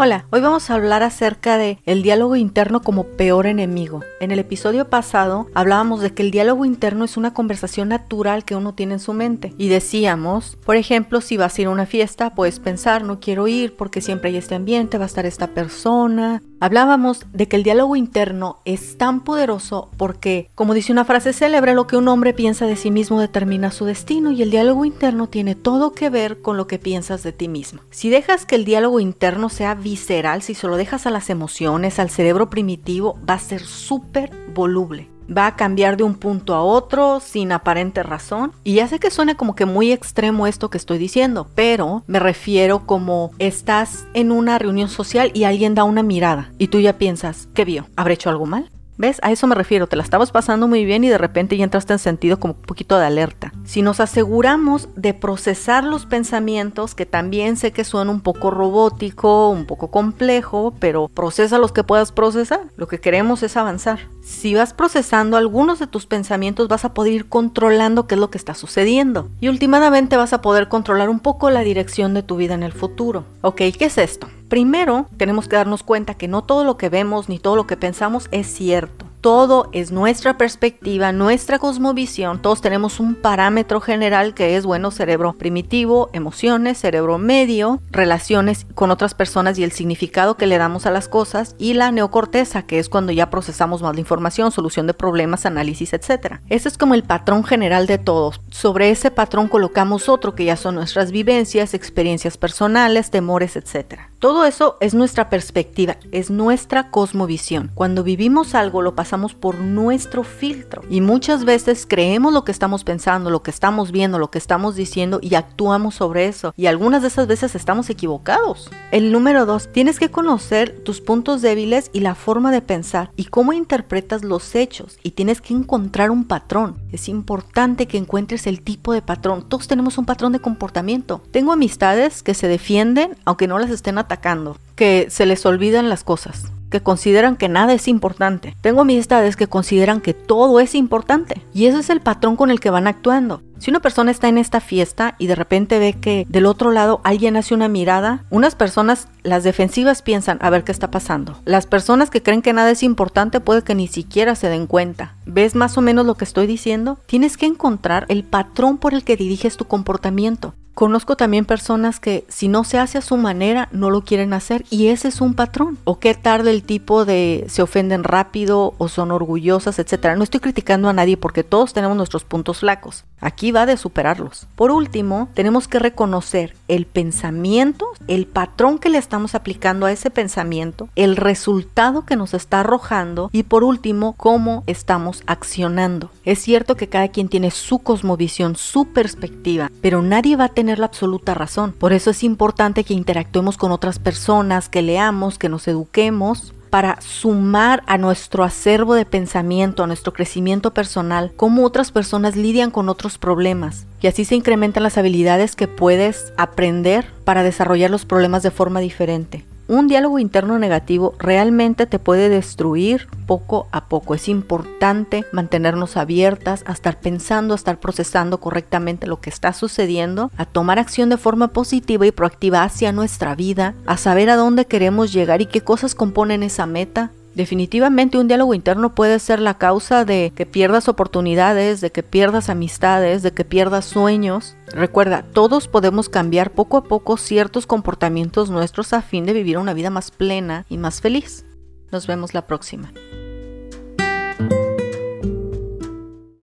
Hola, hoy vamos a hablar acerca de el diálogo interno como peor enemigo. En el episodio pasado hablábamos de que el diálogo interno es una conversación natural que uno tiene en su mente y decíamos, por ejemplo, si vas a ir a una fiesta, puedes pensar, no quiero ir porque siempre hay este ambiente, va a estar esta persona. Hablábamos de que el diálogo interno es tan poderoso porque, como dice una frase célebre, lo que un hombre piensa de sí mismo determina su destino y el diálogo interno tiene todo que ver con lo que piensas de ti mismo. Si dejas que el diálogo interno sea visceral, si se lo dejas a las emociones, al cerebro primitivo, va a ser súper voluble va a cambiar de un punto a otro sin aparente razón. Y ya sé que suena como que muy extremo esto que estoy diciendo, pero me refiero como estás en una reunión social y alguien da una mirada y tú ya piensas, ¿qué vio? ¿Habré hecho algo mal? ¿Ves? A eso me refiero. Te la estabas pasando muy bien y de repente ya entraste en sentido como un poquito de alerta. Si nos aseguramos de procesar los pensamientos, que también sé que suena un poco robótico, un poco complejo, pero procesa los que puedas procesar. Lo que queremos es avanzar. Si vas procesando algunos de tus pensamientos, vas a poder ir controlando qué es lo que está sucediendo. Y últimamente vas a poder controlar un poco la dirección de tu vida en el futuro. Ok, ¿qué es esto? Primero, tenemos que darnos cuenta que no todo lo que vemos ni todo lo que pensamos es cierto. Todo es nuestra perspectiva, nuestra cosmovisión. Todos tenemos un parámetro general que es, bueno, cerebro primitivo, emociones, cerebro medio, relaciones con otras personas y el significado que le damos a las cosas, y la neocorteza, que es cuando ya procesamos más la información, solución de problemas, análisis, etc. Ese es como el patrón general de todos. Sobre ese patrón colocamos otro que ya son nuestras vivencias, experiencias personales, temores, etc. Todo eso es nuestra perspectiva, es nuestra cosmovisión. Cuando vivimos algo lo pasamos por nuestro filtro y muchas veces creemos lo que estamos pensando, lo que estamos viendo, lo que estamos diciendo y actuamos sobre eso. Y algunas de esas veces estamos equivocados. El número dos, tienes que conocer tus puntos débiles y la forma de pensar y cómo interpretas los hechos y tienes que encontrar un patrón. Es importante que encuentres el tipo de patrón. Todos tenemos un patrón de comportamiento. Tengo amistades que se defienden aunque no las estén atacando, que se les olvidan las cosas, que consideran que nada es importante. Tengo amistades que consideran que todo es importante y ese es el patrón con el que van actuando. Si una persona está en esta fiesta y de repente ve que del otro lado alguien hace una mirada, unas personas, las defensivas piensan a ver qué está pasando. Las personas que creen que nada es importante puede que ni siquiera se den cuenta. ¿Ves más o menos lo que estoy diciendo? Tienes que encontrar el patrón por el que diriges tu comportamiento. Conozco también personas que si no se hace a su manera no lo quieren hacer y ese es un patrón. O qué tarde el tipo de se ofenden rápido o son orgullosas, etcétera. No estoy criticando a nadie porque todos tenemos nuestros puntos flacos. Aquí de superarlos. Por último, tenemos que reconocer el pensamiento, el patrón que le estamos aplicando a ese pensamiento, el resultado que nos está arrojando y por último, cómo estamos accionando. Es cierto que cada quien tiene su cosmovisión, su perspectiva, pero nadie va a tener la absoluta razón. Por eso es importante que interactuemos con otras personas, que leamos, que nos eduquemos para sumar a nuestro acervo de pensamiento, a nuestro crecimiento personal, cómo otras personas lidian con otros problemas. Y así se incrementan las habilidades que puedes aprender para desarrollar los problemas de forma diferente un diálogo interno negativo realmente te puede destruir poco a poco. Es importante mantenernos abiertas a estar pensando, a estar procesando correctamente lo que está sucediendo, a tomar acción de forma positiva y proactiva hacia nuestra vida, a saber a dónde queremos llegar y qué cosas componen esa meta, Definitivamente un diálogo interno puede ser la causa de que pierdas oportunidades, de que pierdas amistades, de que pierdas sueños. Recuerda, todos podemos cambiar poco a poco ciertos comportamientos nuestros a fin de vivir una vida más plena y más feliz. Nos vemos la próxima.